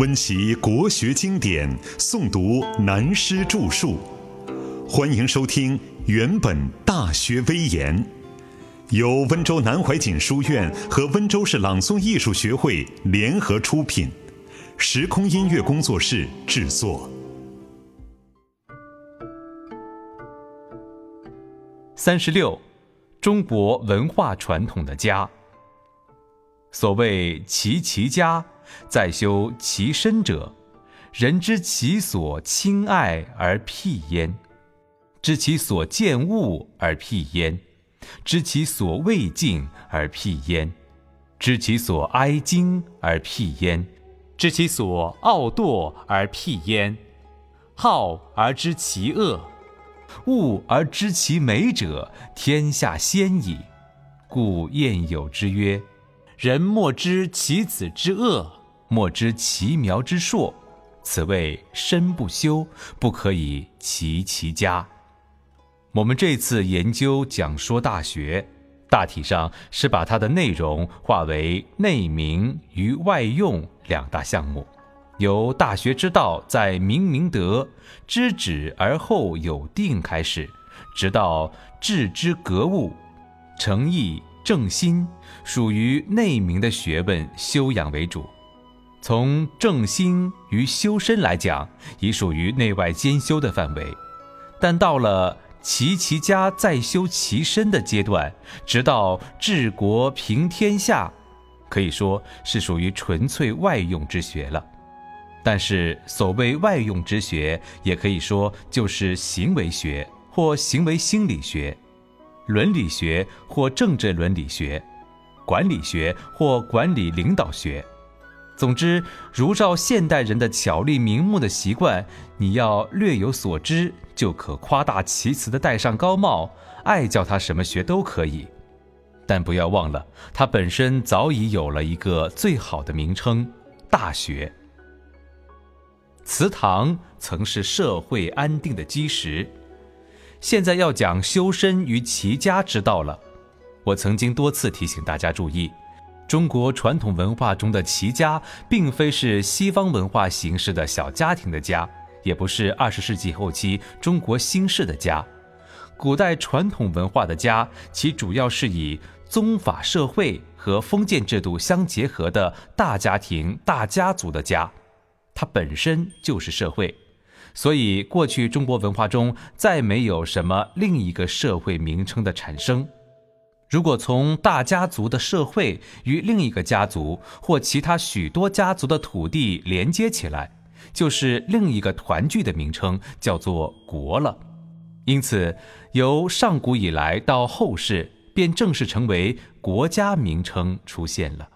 温习国学经典，诵读南师著述。欢迎收听《原本大学威严》，由温州南怀瑾书院和温州市朗诵艺术学会联合出品，时空音乐工作室制作。三十六，中国文化传统的家。所谓齐其家。在修其身者，人知其所亲爱而辟焉，知其所见恶而辟焉，知其所未敬而辟焉，知其所哀矜而辟焉，知其所傲惰而辟焉。好而知其恶，恶而知其美者，天下先矣。故谚有之曰：“人莫知其子之恶。”莫知其苗之硕，此谓身不修，不可以齐其家。我们这次研究讲说《大学》，大体上是把它的内容划为内明与外用两大项目，由大学之道在明明德、知止而后有定开始，直到致知格物、诚意正心，属于内明的学问修养为主。从正心与修身来讲，已属于内外兼修的范围，但到了齐其家再修其身的阶段，直到治国平天下，可以说是属于纯粹外用之学了。但是所谓外用之学，也可以说就是行为学或行为心理学、伦理学或政治伦理学、管理学或管理领导学。总之，如照现代人的巧立名目的习惯，你要略有所知，就可夸大其词的戴上高帽，爱叫他什么学都可以。但不要忘了，它本身早已有了一个最好的名称——大学。祠堂曾是社会安定的基石，现在要讲修身于齐家之道了。我曾经多次提醒大家注意。中国传统文化中的齐家，并非是西方文化形式的小家庭的家，也不是二十世纪后期中国新式的家。古代传统文化的家，其主要是以宗法社会和封建制度相结合的大家庭、大家族的家，它本身就是社会。所以，过去中国文化中再没有什么另一个社会名称的产生。如果从大家族的社会与另一个家族或其他许多家族的土地连接起来，就是另一个团聚的名称，叫做国了。因此，由上古以来到后世，便正式成为国家名称出现了。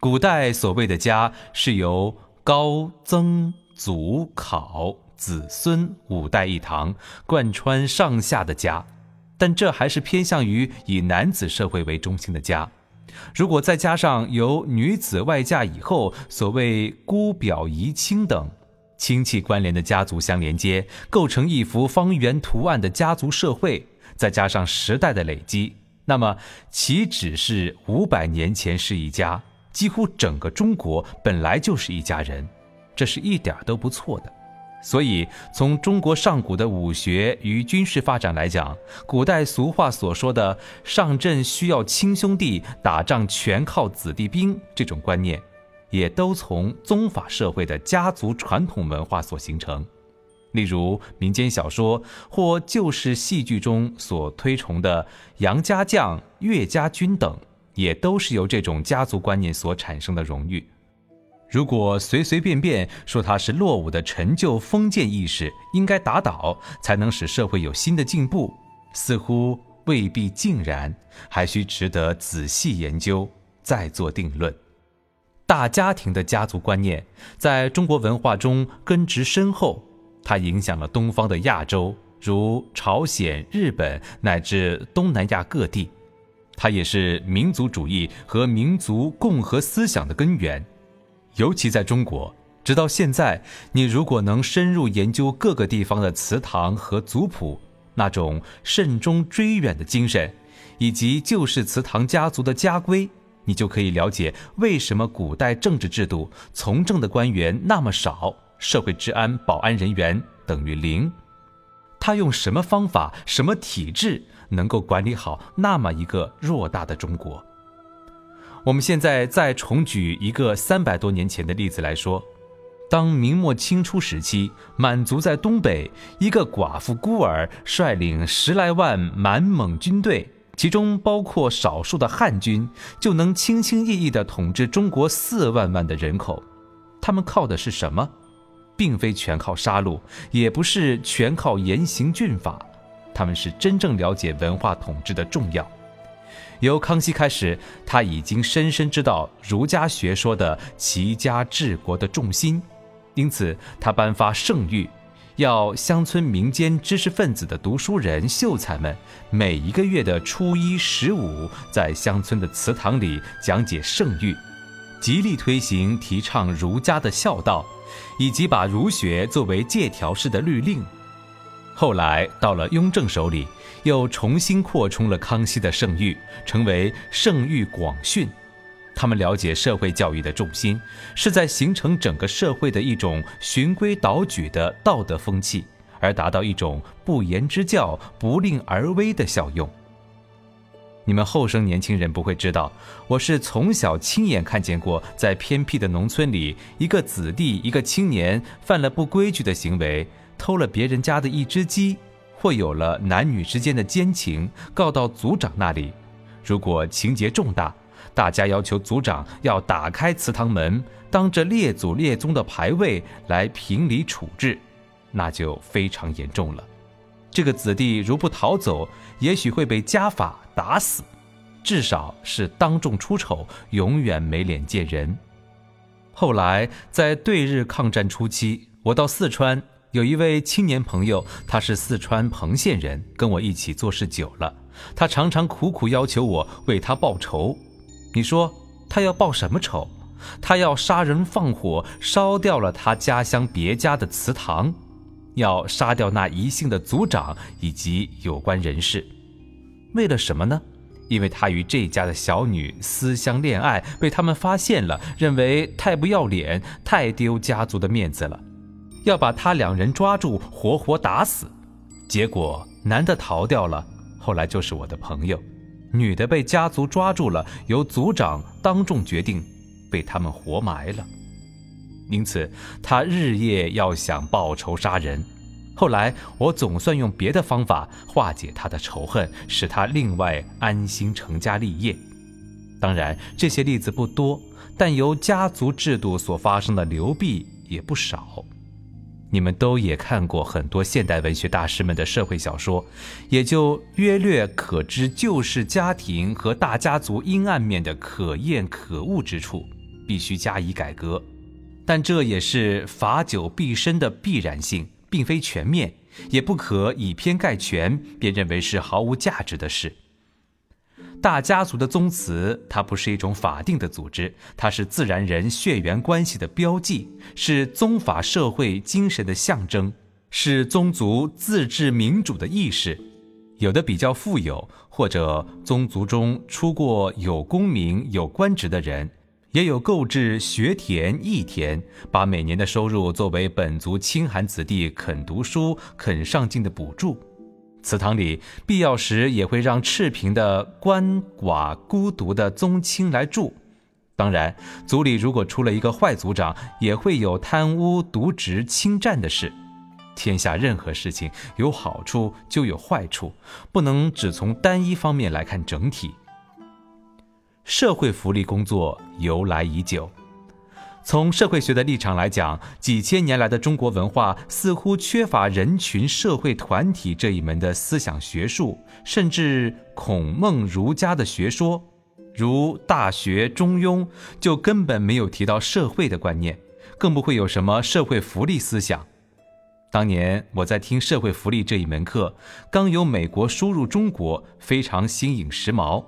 古代所谓的家，是由高曾祖考子孙五代一堂贯穿上下的家。但这还是偏向于以男子社会为中心的家，如果再加上由女子外嫁以后所谓姑表姨亲等亲戚关联的家族相连接，构成一幅方圆图案的家族社会，再加上时代的累积，那么岂止是五百年前是一家？几乎整个中国本来就是一家人，这是一点都不错的。所以，从中国上古的武学与军事发展来讲，古代俗话所说的“上阵需要亲兄弟，打仗全靠子弟兵”这种观念，也都从宗法社会的家族传统文化所形成。例如民间小说或旧式戏剧中所推崇的杨家将、岳家军等，也都是由这种家族观念所产生的荣誉。如果随随便便说它是落伍的陈旧封建意识，应该打倒才能使社会有新的进步，似乎未必尽然，还需值得仔细研究再做定论。大家庭的家族观念在中国文化中根植深厚，它影响了东方的亚洲，如朝鲜、日本乃至东南亚各地，它也是民族主义和民族共和思想的根源。尤其在中国，直到现在，你如果能深入研究各个地方的祠堂和族谱，那种慎终追远的精神，以及旧式祠堂家族的家规，你就可以了解为什么古代政治制度从政的官员那么少，社会治安保安人员等于零。他用什么方法、什么体制能够管理好那么一个偌大的中国？我们现在再重举一个三百多年前的例子来说，当明末清初时期，满族在东北，一个寡妇孤儿率领十来万满蒙军队，其中包括少数的汉军，就能轻轻易易地统治中国四万万的人口。他们靠的是什么？并非全靠杀戮，也不是全靠严刑峻法，他们是真正了解文化统治的重要。由康熙开始，他已经深深知道儒家学说的齐家治国的重心，因此他颁发圣谕，要乡村民间知识分子的读书人、秀才们每一个月的初一、十五，在乡村的祠堂里讲解圣谕，极力推行提倡儒家的孝道，以及把儒学作为借条式的律令。后来到了雍正手里。又重新扩充了康熙的圣谕，成为圣谕广训。他们了解社会教育的重心，是在形成整个社会的一种循规蹈矩的道德风气，而达到一种不言之教、不令而威的效用。你们后生年轻人不会知道，我是从小亲眼看见过，在偏僻的农村里，一个子弟、一个青年犯了不规矩的行为，偷了别人家的一只鸡。或有了男女之间的奸情，告到族长那里。如果情节重大，大家要求族长要打开祠堂门，当着列祖列宗的牌位来评理处置，那就非常严重了。这个子弟如不逃走，也许会被家法打死，至少是当众出丑，永远没脸见人。后来在对日抗战初期，我到四川。有一位青年朋友，他是四川彭县人，跟我一起做事久了。他常常苦苦要求我为他报仇。你说他要报什么仇？他要杀人放火，烧掉了他家乡别家的祠堂，要杀掉那一姓的族长以及有关人士。为了什么呢？因为他与这家的小女私相恋爱，被他们发现了，认为太不要脸，太丢家族的面子了。要把他两人抓住，活活打死。结果男的逃掉了，后来就是我的朋友；女的被家族抓住了，由族长当众决定，被他们活埋了。因此，他日夜要想报仇杀人。后来我总算用别的方法化解他的仇恨，使他另外安心成家立业。当然，这些例子不多，但由家族制度所发生的流弊也不少。你们都也看过很多现代文学大师们的社会小说，也就约略可知旧式家庭和大家族阴暗面的可厌可恶之处，必须加以改革。但这也是法久必深的必然性，并非全面，也不可以偏概全，便认为是毫无价值的事。大家族的宗祠，它不是一种法定的组织，它是自然人血缘关系的标记，是宗法社会精神的象征，是宗族自治民主的意识。有的比较富有，或者宗族中出过有功名、有官职的人，也有购置学田、义田，把每年的收入作为本族清寒子弟肯读书、肯上进的补助。祠堂里必要时也会让赤贫的鳏寡孤独的宗亲来住。当然，族里如果出了一个坏族长，也会有贪污渎职侵占的事。天下任何事情有好处就有坏处，不能只从单一方面来看整体。社会福利工作由来已久。从社会学的立场来讲，几千年来的中国文化似乎缺乏人群社会团体这一门的思想学术，甚至孔孟儒家的学说，如《大学》《中庸》就根本没有提到社会的观念，更不会有什么社会福利思想。当年我在听社会福利这一门课，刚由美国输入中国，非常新颖时髦。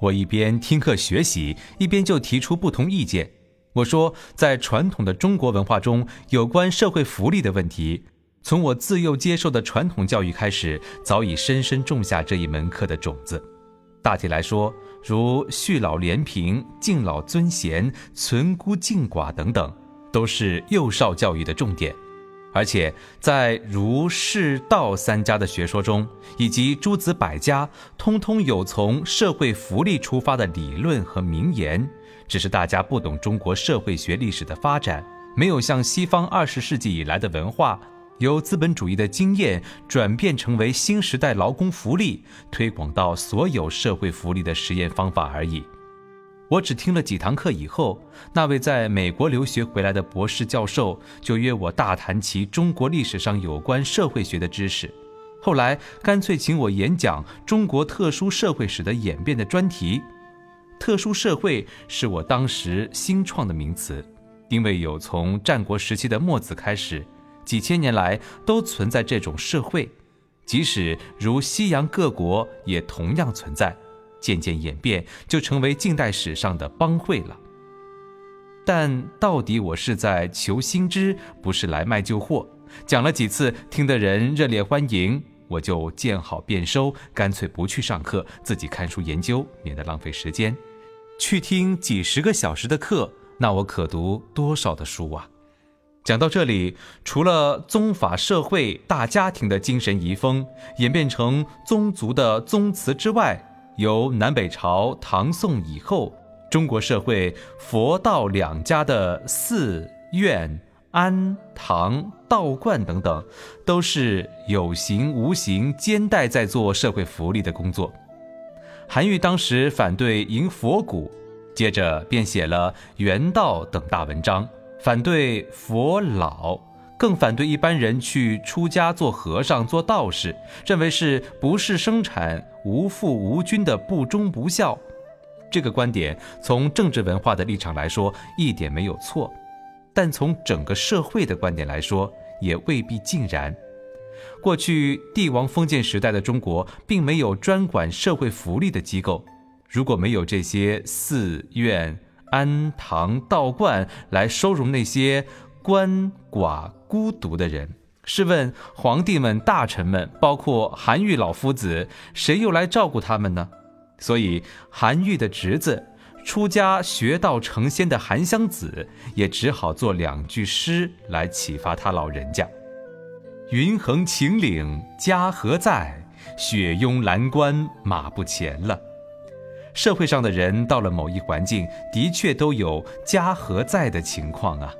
我一边听课学习，一边就提出不同意见。我说，在传统的中国文化中，有关社会福利的问题，从我自幼接受的传统教育开始，早已深深种下这一门课的种子。大体来说，如恤老廉贫、敬老尊贤、存孤敬寡等等，都是幼少教育的重点。而且在儒、释、道三家的学说中，以及诸子百家，通通有从社会福利出发的理论和名言。只是大家不懂中国社会学历史的发展，没有像西方二十世纪以来的文化，由资本主义的经验转变成为新时代劳工福利推广到所有社会福利的实验方法而已。我只听了几堂课以后，那位在美国留学回来的博士教授就约我大谈其中国历史上有关社会学的知识。后来干脆请我演讲中国特殊社会史的演变的专题。特殊社会是我当时新创的名词，因为有从战国时期的墨子开始，几千年来都存在这种社会，即使如西洋各国也同样存在。渐渐演变，就成为近代史上的帮会了。但到底我是在求新知，不是来卖旧货。讲了几次，听的人热烈欢迎，我就见好便收，干脆不去上课，自己看书研究，免得浪费时间。去听几十个小时的课，那我可读多少的书啊？讲到这里，除了宗法社会大家庭的精神遗风演变成宗族的宗祠之外，由南北朝、唐宋以后，中国社会佛道两家的寺院、庵堂、道观等等，都是有形无形兼带在做社会福利的工作。韩愈当时反对迎佛骨，接着便写了《原道》等大文章，反对佛老。更反对一般人去出家做和尚、做道士，认为是不是生产、无父无君的不忠不孝。这个观点从政治文化的立场来说一点没有错，但从整个社会的观点来说也未必尽然。过去帝王封建时代的中国并没有专管社会福利的机构，如果没有这些寺院、庵堂、道观来收容那些。鳏寡孤独的人，试问皇帝们、大臣们，包括韩愈老夫子，谁又来照顾他们呢？所以，韩愈的侄子、出家学道成仙的韩湘子，也只好做两句诗来启发他老人家：“云横秦岭家何在？雪拥蓝关马不前了。”社会上的人到了某一环境，的确都有家何在的情况啊。